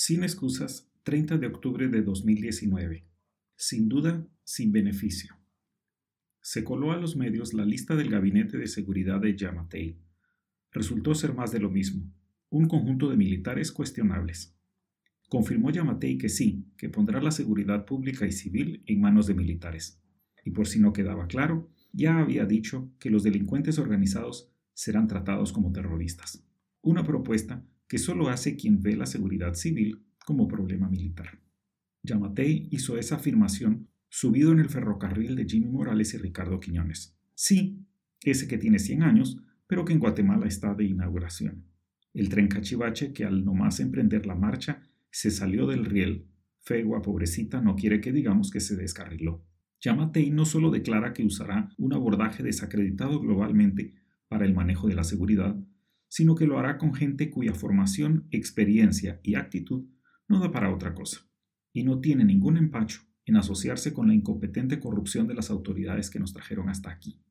Sin excusas, 30 de octubre de 2019. Sin duda, sin beneficio. Se coló a los medios la lista del Gabinete de Seguridad de Yamatei. Resultó ser más de lo mismo, un conjunto de militares cuestionables. Confirmó Yamatei que sí, que pondrá la seguridad pública y civil en manos de militares. Y por si no quedaba claro, ya había dicho que los delincuentes organizados serán tratados como terroristas. Una propuesta que solo hace quien ve la seguridad civil como problema militar. Yamatei hizo esa afirmación subido en el ferrocarril de Jimmy Morales y Ricardo Quiñones. Sí, ese que tiene 100 años, pero que en Guatemala está de inauguración. El tren cachivache que al nomás emprender la marcha se salió del riel. Fegua, pobrecita, no quiere que digamos que se descarriló. Yamatei no solo declara que usará un abordaje desacreditado globalmente para el manejo de la seguridad, sino que lo hará con gente cuya formación, experiencia y actitud no da para otra cosa, y no tiene ningún empacho en asociarse con la incompetente corrupción de las autoridades que nos trajeron hasta aquí.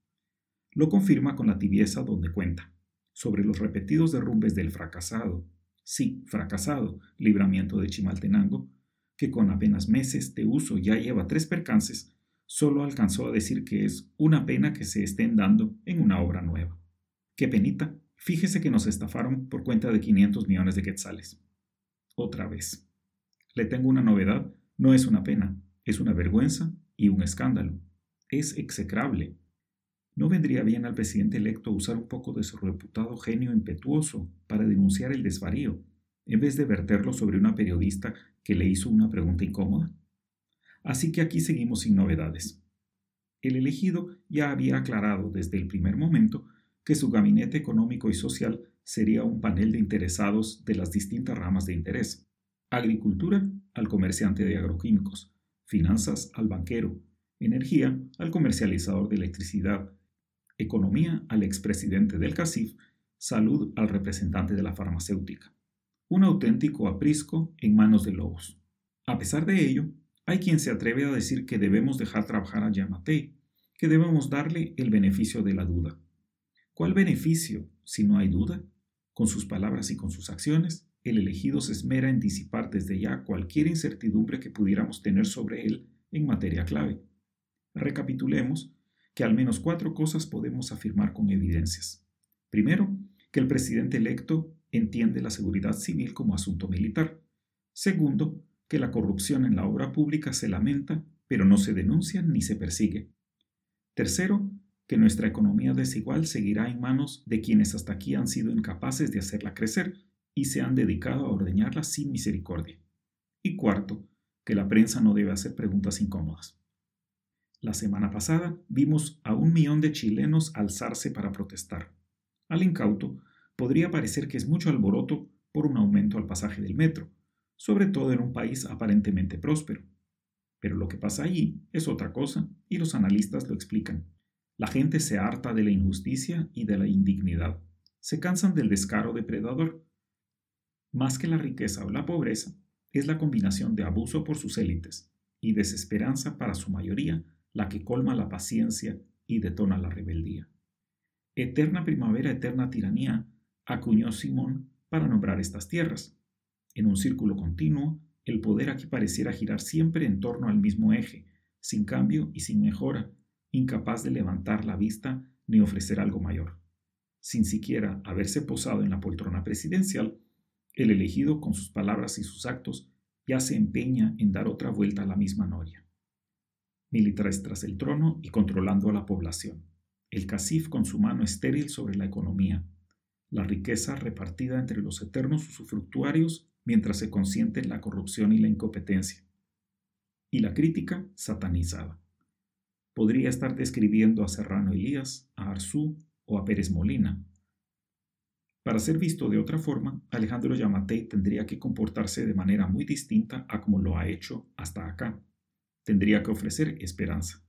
Lo confirma con la tibieza donde cuenta, sobre los repetidos derrumbes del fracasado, sí, fracasado, libramiento de Chimaltenango, que con apenas meses de uso ya lleva tres percances, solo alcanzó a decir que es una pena que se estén dando en una obra nueva. Qué penita Fíjese que nos estafaron por cuenta de 500 millones de quetzales. Otra vez. Le tengo una novedad. No es una pena, es una vergüenza y un escándalo. Es execrable. ¿No vendría bien al presidente electo usar un poco de su reputado genio impetuoso para denunciar el desvarío, en vez de verterlo sobre una periodista que le hizo una pregunta incómoda? Así que aquí seguimos sin novedades. El elegido ya había aclarado desde el primer momento que su gabinete económico y social sería un panel de interesados de las distintas ramas de interés. Agricultura al comerciante de agroquímicos, finanzas al banquero, energía al comercializador de electricidad, economía al expresidente del CACIF, salud al representante de la farmacéutica. Un auténtico aprisco en manos de lobos. A pesar de ello, hay quien se atreve a decir que debemos dejar trabajar a Yamatei, que debemos darle el beneficio de la duda. ¿Cuál beneficio si no hay duda? Con sus palabras y con sus acciones, el elegido se esmera en disipar desde ya cualquier incertidumbre que pudiéramos tener sobre él en materia clave. Recapitulemos que al menos cuatro cosas podemos afirmar con evidencias. Primero, que el presidente electo entiende la seguridad civil como asunto militar. Segundo, que la corrupción en la obra pública se lamenta, pero no se denuncia ni se persigue. Tercero, que nuestra economía desigual seguirá en manos de quienes hasta aquí han sido incapaces de hacerla crecer y se han dedicado a ordeñarla sin misericordia. Y cuarto, que la prensa no debe hacer preguntas incómodas. La semana pasada vimos a un millón de chilenos alzarse para protestar. Al incauto podría parecer que es mucho alboroto por un aumento al pasaje del metro, sobre todo en un país aparentemente próspero. Pero lo que pasa allí es otra cosa y los analistas lo explican. La gente se harta de la injusticia y de la indignidad. Se cansan del descaro depredador. Más que la riqueza o la pobreza, es la combinación de abuso por sus élites y desesperanza para su mayoría la que colma la paciencia y detona la rebeldía. Eterna primavera, eterna tiranía, acuñó Simón para nombrar estas tierras. En un círculo continuo, el poder aquí pareciera girar siempre en torno al mismo eje, sin cambio y sin mejora, incapaz de levantar la vista ni ofrecer algo mayor. Sin siquiera haberse posado en la poltrona presidencial, el elegido con sus palabras y sus actos ya se empeña en dar otra vuelta a la misma noria. Militares tras el trono y controlando a la población. El CACIF con su mano estéril sobre la economía. La riqueza repartida entre los eternos usufructuarios mientras se consienten la corrupción y la incompetencia. Y la crítica satanizada podría estar describiendo a Serrano Elías, a Arzú o a Pérez Molina. Para ser visto de otra forma, Alejandro Yamatei tendría que comportarse de manera muy distinta a como lo ha hecho hasta acá. Tendría que ofrecer esperanza.